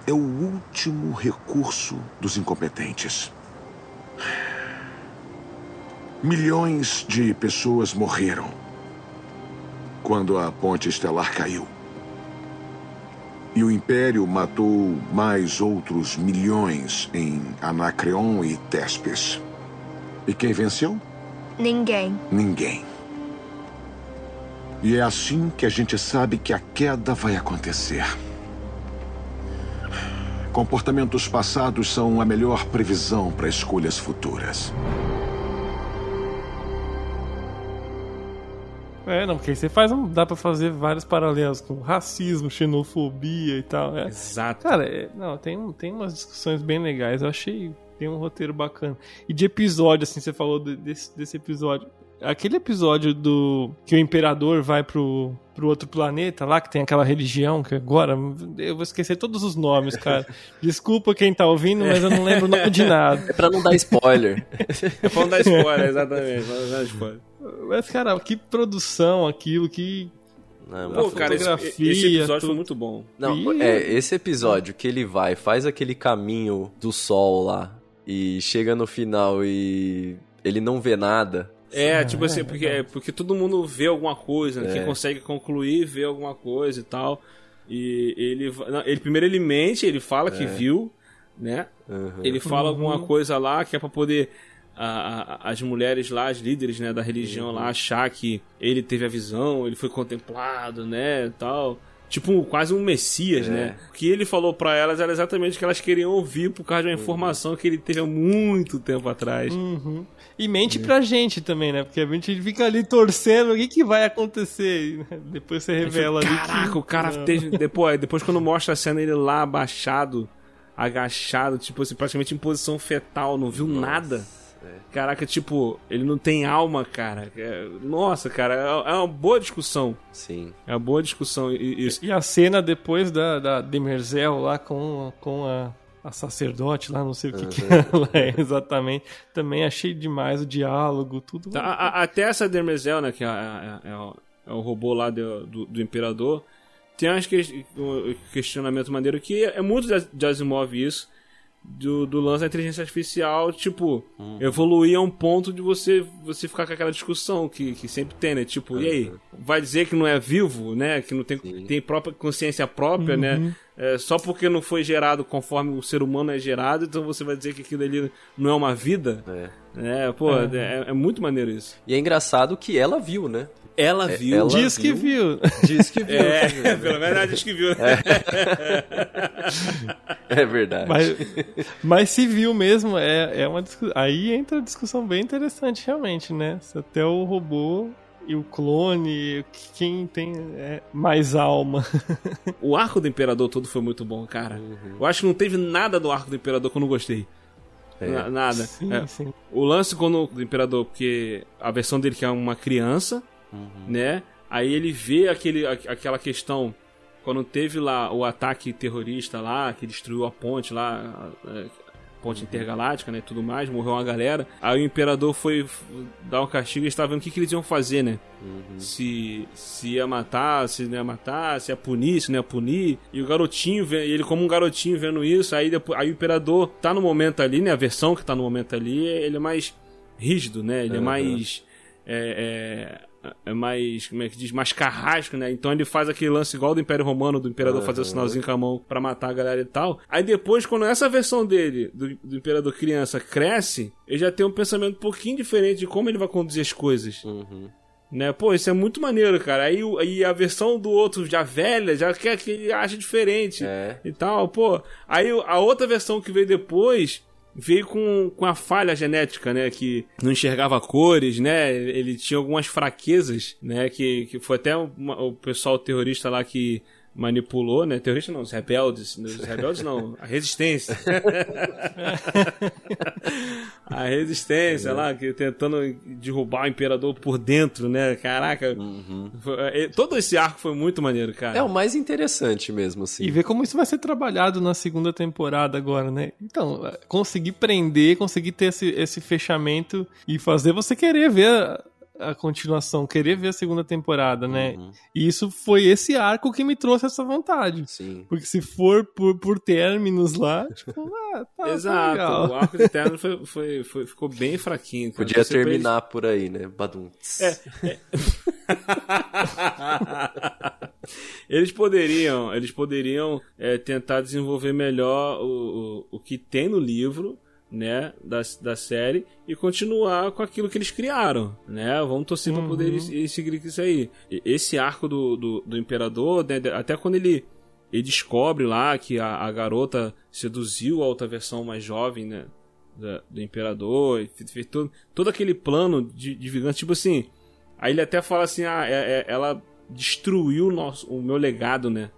é o último recurso dos incompetentes. Milhões de pessoas morreram quando a ponte estelar caiu. E o Império matou mais outros milhões em Anacreon e Tespes. E quem venceu? Ninguém. Ninguém. E é assim que a gente sabe que a queda vai acontecer. Comportamentos passados são a melhor previsão para escolhas futuras. É, não, porque aí você faz um, dá pra fazer vários paralelos com racismo, xenofobia e tal. É. Exato. Cara, é, não, tem, tem umas discussões bem legais. Eu achei tem um roteiro bacana. E de episódio, assim, você falou de- desse, desse episódio. Aquele episódio do que o imperador vai pro, pro outro planeta lá, que tem aquela religião, que agora eu vou esquecer todos os nomes, cara. Desculpa quem tá ouvindo, mas eu não lembro o nome de nada. É pra não dar spoiler. É pra não dar spoiler, exatamente. Pra não dar spoiler. Mas, cara, que produção aquilo, que. Não, Pô, cara, esse, fotografia, esse episódio tudo. foi muito bom. Não, é, esse episódio que ele vai, faz aquele caminho do sol lá e chega no final e ele não vê nada. É, tipo assim, porque, é, porque todo mundo vê alguma coisa, né? É. Quem consegue concluir vê alguma coisa e tal. E ele, não, ele primeiro ele mente, ele fala que viu, né? Uhum. Ele fala alguma coisa lá que é pra poder a- a- as mulheres lá, as líderes né, da religião lá, achar que ele teve a visão, ele foi contemplado, né, tal. Tipo, quase um messias, né? O que ele falou pra elas era exatamente o que elas queriam ouvir por causa de uma informação que ele teve há muito tempo atrás. Uhum. E mente pra gente também, né? Porque a gente fica ali torcendo o que, que vai acontecer. E, Depois você revela ali. Caraca, que... o cara teve. Depois, depois quando mostra a cena ele lá abaixado, agachado, tipo assim, praticamente em posição fetal, não viu nada. Caraca, tipo, ele não tem alma, cara. É- Nossa, cara, é é uma boa discussão. Sim. É uma boa discussão. E, e- E a cena depois da, da Demerzel lá com, com a, a sacerdote lá, não sei o que, que ela é exatamente. Também achei demais o diálogo, tudo. Tá, a- a- até essa Demerzel, né, que é, é- é o, é o robô lá do, do, do Imperador, tem umas que, um questionamento maneiro que é muito de Asimov isso, do, do lance da inteligência artificial, tipo, evoluir a um ponto de você, você ficar com aquela discussão que, que sempre tem, né? Tipo, e aí? Vai dizer que não é vivo, né? Que não tem, tem própria consciência própria, né? É, só porque não foi gerado conforme o ser humano é gerado, então você vai dizer que aquilo ali não é uma vida? É. É, pô, é, é muito maneiro isso. E é engraçado que ela viu, né? Ela É, viu. ela Diz que viu. Diz que viu. É, pelo menos ela diz que viu. É verdade. Mas, mas se viu mesmo, é, é uma discussão. Aí entra a discussão bem interessante, realmente, né? Se até o robô e o clone, quem tem é, mais alma. O arco do Imperador todo foi muito bom, cara. Eu acho que não teve nada do arco do Imperador que eu não gostei. É. Na- nada. Sim, É, sim. O lance quando do Imperador, porque a versão dele que é uma criança, né? Aí ele vê aquele, aquela questão quando teve lá o ataque terrorista lá, que destruiu a ponte lá, a, ponte intergaláctica, né, e tudo mais, morreu uma galera. Aí o imperador foi dar um castigo e estava vendo o que, que eles iam fazer, né? Se, se ia matar, se não ia matar, se ia punir, se não ia punir. E o garotinho, ele como um garotinho vendo isso, aí, depois, aí o imperador tá no momento ali, né? A versão que tá no momento ali, ele é mais rígido, né? Ele é Aham. mais. É, é, é mais. Como é que diz? Mais carrasco, né? Então ele faz aquele lance igual do Império Romano, do Imperador fazer o sinalzinho com a mão pra matar a galera e tal. Aí depois, quando essa versão dele, do, do Imperador criança, cresce, ele já tem um pensamento um pouquinho diferente de como ele vai conduzir as coisas. Uhum. Né? Pô, isso é muito maneiro, cara. Aí, aí a versão do outro já velha, já quer que ele ache diferente É. e tal, pô. Aí a outra versão que veio depois veio com, com a falha genética, né? Que não enxergava cores, né? Ele tinha algumas fraquezas, né? Que, que foi até uma- o pessoal terrorista lá que manipulou, né? Terrorista não, os rebeldes. Os rebeldes não, a resistência. a resistência lá, que tentando derrubar o imperador por dentro, né? Caraca. Foi- é, todo esse arco foi muito maneiro, cara. É o mais interessante mesmo, assim. E ver como isso vai ser trabalhado na segunda temporada agora, né? Então, é, conseguir prender, conseguir ter esse, esse fechamento e fazer você querer ver a, continuação, querer ver a segunda temporada, né? Uhum. E isso foi esse arco que me trouxe essa vontade. Sim. Porque se for por, por términos lá, tipo, ah, tá, tá Exato, legal. o arco eterno foi, foi, foi- ficou bem fraquinho. cara. Podia Você terminar por aí, né? Badum. É. eles poderiam, eles poderiam é, tentar desenvolver melhor o, o, o que tem no livro, né, da, da série e continuar com aquilo que eles criaram, né? Vamos torcer uhum. para poder seguir isso aí. Esse arco do, do, do Imperador, né, até quando ele, ele descobre lá que a, a garota seduziu a outra versão mais jovem, né, da, do Imperador, e fez todo, todo aquele plano de, de vingança, tipo assim, aí ele até fala assim, ah, é, é, ela destruiu o, nosso, o meu legado, né?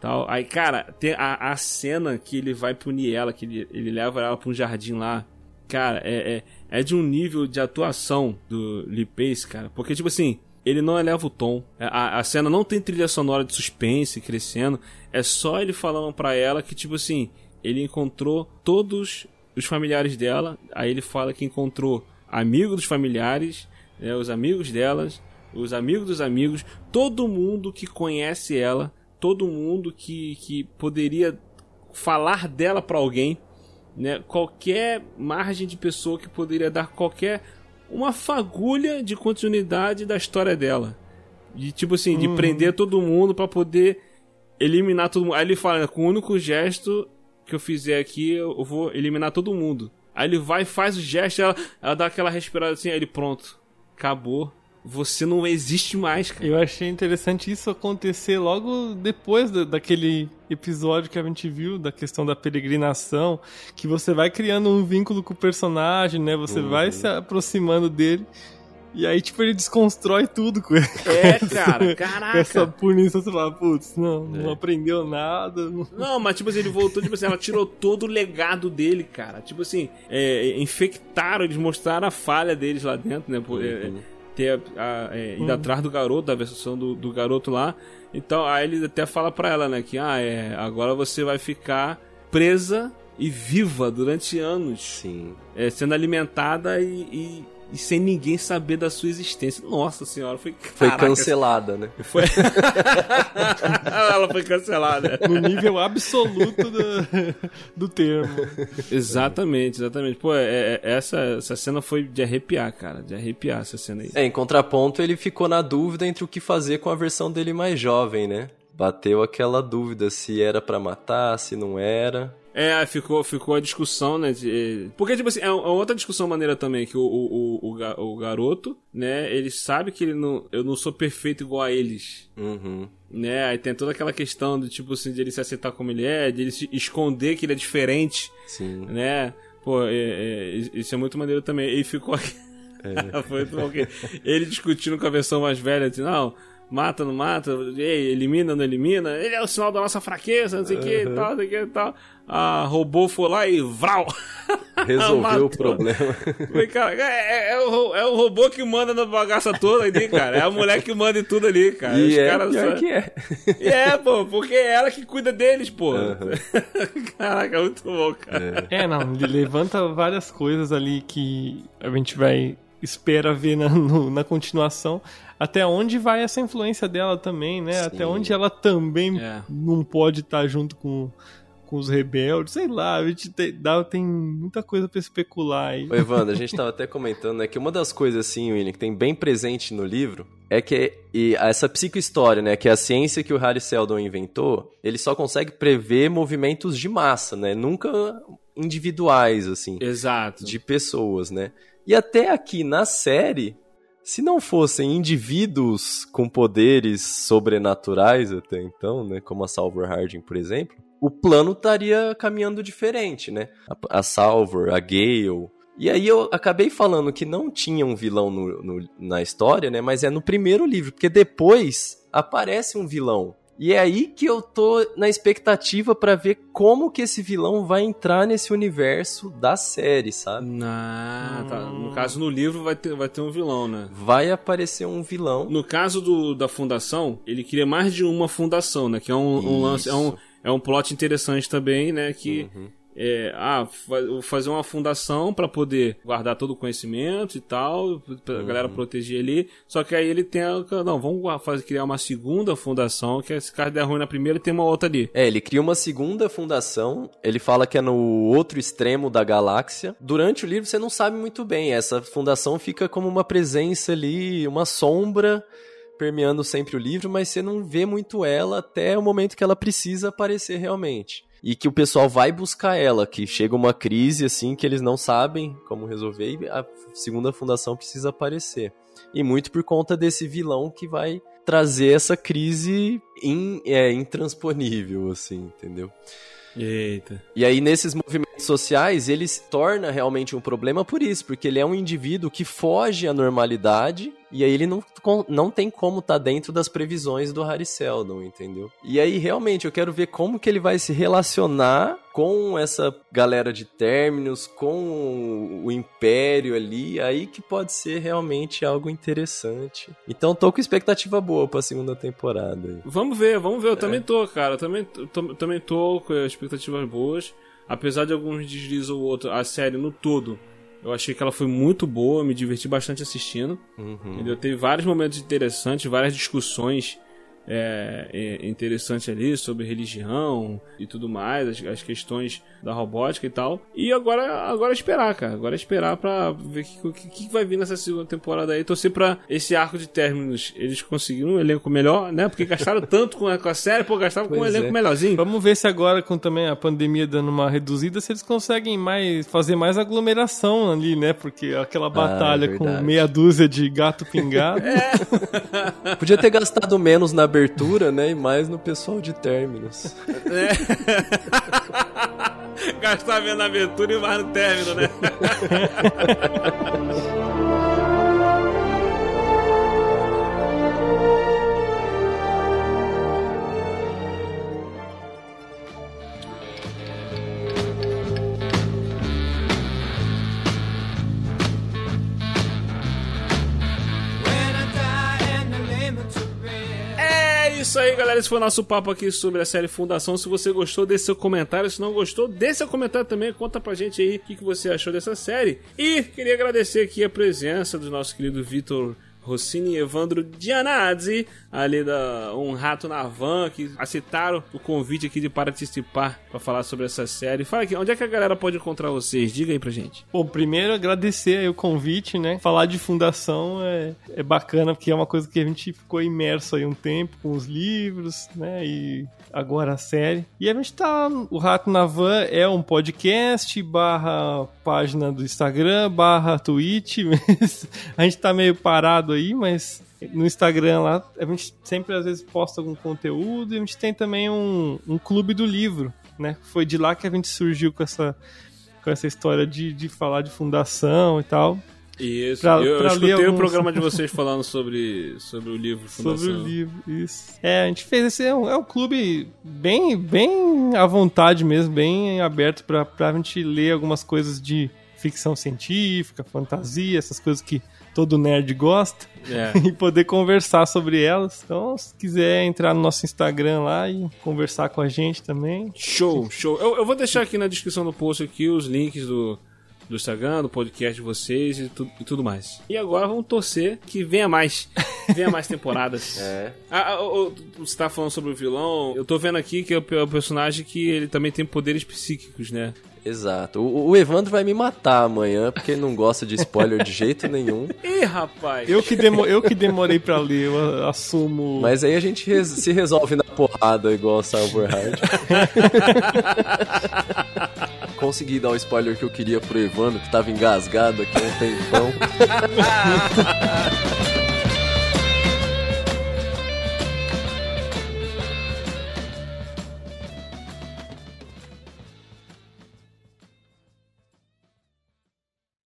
Tal. Aí, cara, tem a, a cena que ele vai punir ela, que ele, ele leva ela pra um jardim lá. Cara, é, é, é de um nível de atuação do Lee Pace, cara. Porque, tipo assim, ele não eleva o tom. É, a, a cena não tem trilha sonora de suspense crescendo. É só ele falando pra ela que, tipo assim, ele encontrou todos os familiares dela. Aí ele fala que encontrou amigos dos familiares, né, os amigos delas, os amigos dos amigos, todo mundo que conhece ela todo mundo que, que poderia falar dela para alguém, né? Qualquer margem de pessoa que poderia dar qualquer uma fagulha de continuidade da história dela. De tipo assim, de uhum. prender todo mundo para poder eliminar todo mundo. Aí ele fala, com o único gesto que eu fizer aqui, eu vou eliminar todo mundo. Aí ele vai, faz o gesto, ela, ela dá aquela respirada assim, aí ele pronto, acabou você não existe mais, cara. Eu achei interessante isso acontecer logo depois do, daquele episódio que a gente viu, da questão da peregrinação, que você vai criando um vínculo com o personagem, né? Você uhum. vai se aproximando dele. E aí, tipo, ele desconstrói tudo com ele. É, cara, caraca. Com essa punição, você fala, putz, não, é. não aprendeu nada. Não, mas, tipo assim, ele voltou, tipo assim, ela tirou todo o legado dele, cara. Tipo assim, é, infectaram, eles mostraram a falha deles lá dentro, né? É, uhum. É, ter a, a, é, ido hum. atrás do garoto, da versão do, do garoto lá. Então, aí ele até fala pra ela, né, que ah, é, agora você vai ficar presa e viva durante anos. Sim. É, sendo alimentada e, e e sem ninguém saber da sua existência. Nossa senhora, foi Foi cancelada, né? Foi... Ela foi cancelada. No nível absoluto do, do termo. Exatamente, exatamente. Pô, é, é, essa, essa cena foi de arrepiar, cara. De arrepiar essa cena aí. É, em contraponto, ele ficou na dúvida entre o que fazer com a versão dele mais jovem, né? Bateu aquela dúvida se era para matar, se não era. É, ficou, ficou a discussão, né? De... Porque, tipo assim, é, é outra discussão maneira também, que o, o, o, o, garoto, né, ele sabe que ele não, eu não sou perfeito igual a eles. Uhum. Né? Aí tem toda aquela questão de, tipo assim, de ele se aceitar como ele é, de ele se esconder que ele é diferente. Sim. Né? Pô, é, é, isso é muito maneiro também. Ele ficou aqui. É. Foi muito bom. Ele discutindo com a versão mais velha, assim, não mata, não mata, ei, elimina, não elimina, ele é o sinal da nossa fraqueza, não sei o uhum. que e tal, não sei o que e tal. A robô foi lá e vral! Resolveu o problema. Falei, cara, é, é, é, o, é o robô que manda na bagaça toda ali, cara. É a mulher que manda em tudo ali, cara. E Os é caras só... que é. E é, pô, porque é ela que cuida deles, pô. Uhum. Caraca, muito bom, cara. É. é, não, ele levanta várias coisas ali que a gente vai espera ver na, no, na continuação até onde vai essa influência dela também, né? Sim. Até onde ela também é. não pode estar junto com, com os rebeldes, sei lá, a gente tem, dá, tem muita coisa para especular aí. Ô, Evandro, a gente tava até comentando, né, que uma das coisas, assim, William, que tem bem presente no livro, é que e essa psicohistória, né, que é a ciência que o Harry Seldon inventou, ele só consegue prever movimentos de massa, né, nunca individuais, assim. Exato. De pessoas, né. E até aqui na série, se não fossem indivíduos com poderes sobrenaturais até então, né, como a Salvor Harding, por exemplo, o plano estaria caminhando diferente, né? A, a Salvor, a Gale. E aí eu acabei falando que não tinha um vilão no, no, na história, né? Mas é no primeiro livro, porque depois aparece um vilão. E é aí que eu tô na expectativa para ver como que esse vilão vai entrar nesse universo da série, sabe? Ah, tá. No caso, no livro vai ter, vai ter um vilão, né? Vai aparecer um vilão. No caso do, da fundação, ele cria mais de uma fundação, né? Que é um, um lance. É um, é um plot interessante também, né? Que. Uhum é, ah, fazer uma fundação para poder guardar todo o conhecimento e tal, pra uhum. galera proteger ali. Só que aí ele tem a, não, vamos fazer, criar uma segunda fundação, que se caso der ruim na primeira, tem uma outra ali. É, ele cria uma segunda fundação, ele fala que é no outro extremo da galáxia. Durante o livro você não sabe muito bem, essa fundação fica como uma presença ali, uma sombra permeando sempre o livro, mas você não vê muito ela até o momento que ela precisa aparecer realmente. E que o pessoal vai buscar ela, que chega uma crise assim que eles não sabem como resolver e a segunda fundação precisa aparecer. E muito por conta desse vilão que vai trazer essa crise in, é, intransponível, assim, entendeu? Eita. E aí, nesses movimentos sociais, ele se torna realmente um problema por isso, porque ele é um indivíduo que foge à normalidade e aí ele não, não tem como estar tá dentro das previsões do Harry Seldon, entendeu? E aí, realmente, eu quero ver como que ele vai se relacionar com essa galera de términos, com o Império ali, aí que pode ser realmente algo interessante. Então tô com expectativa boa pra segunda temporada. Vamos ver, vamos ver. Eu é. também tô, cara. Eu também, tô, também tô com expectativas boas. Apesar de alguns deslizes ou outro, a série no todo eu achei que ela foi muito boa, me diverti bastante assistindo. Uhum. Entendeu? Teve vários momentos interessantes, várias discussões é, é, interessante ali sobre religião e tudo mais, as, as, questões da robótica e tal. E agora, agora esperar, cara. Agora esperar pra ver o que, que, que, vai vir nessa segunda temporada aí. Torcer pra esse arco de términos eles conseguiram um elenco melhor, né? Porque gastaram tanto com a, com a série, pô, gastaram pois com um elenco é. melhorzinho. Vamos ver se agora, com também a pandemia dando uma reduzida, se eles conseguem mais fazer mais aglomeração ali, né? Porque aquela ah, batalha ah, com meia dúzia de gato pingado. é. Podia ter gastado menos na abertura né? E mais no pessoal de términos. É. Gastar menos na abertura e mais no término, né? isso aí, galera. Esse foi o nosso papo aqui sobre a série Fundação. Se você gostou, deixe seu comentário. Se não gostou, deixe seu comentário também. Conta pra gente aí o que você achou dessa série. E queria agradecer aqui a presença do nosso querido Vitor Rossini e Evandro Gianazzi, ali da Um Rato na Van, que aceitaram o convite aqui de participar para falar sobre essa série. Fala aqui, onde é que a galera pode encontrar vocês? Diga aí pra gente. Bom, primeiro agradecer o convite, né? Falar de fundação é, é bacana, porque é uma coisa que a gente ficou imerso aí um tempo com os livros, né? E agora a série. E a gente tá. O Rato na Van é um podcast, barra página do Instagram, barra Twitch. a gente tá meio parado aí, mas no Instagram lá, a gente sempre às vezes posta algum conteúdo e a gente tem também um, um clube do livro, né? Foi de lá que a gente surgiu com essa, com essa história de, de falar de fundação e tal. Isso, pra, eu, pra eu escutei alguns... o programa de vocês falando sobre, sobre o livro Fundação. Sobre o livro, isso. É, a gente fez esse, é um, é um clube bem, bem à vontade mesmo, bem aberto pra, pra gente ler algumas coisas de ficção científica, fantasia, essas coisas que todo nerd gosta, é. e poder conversar sobre elas. Então, se quiser entrar no nosso Instagram lá e conversar com a gente também. Show, show. Eu, eu vou deixar aqui na descrição do post aqui os links do, do Instagram, do podcast de vocês e, tu, e, tudo mais. E agora vamos torcer que venha mais. Venha mais temporadas. é. Ah, ah, você tá falando sobre o vilão. Eu tô vendo aqui que é o personagem que ele também tem poderes psíquicos, né? Exato. O, o, Evandro vai me matar amanhã, porque ele não gosta de spoiler de jeito nenhum. Ih, rapaz! Eu que, demo, eu que demorei pra ler, eu assumo. Mas aí a gente res, se resolve na porrada, igual o Cyberhard. Consegui dar o spoiler que eu queria pro Evandro, que tava engasgado aqui há um tempão.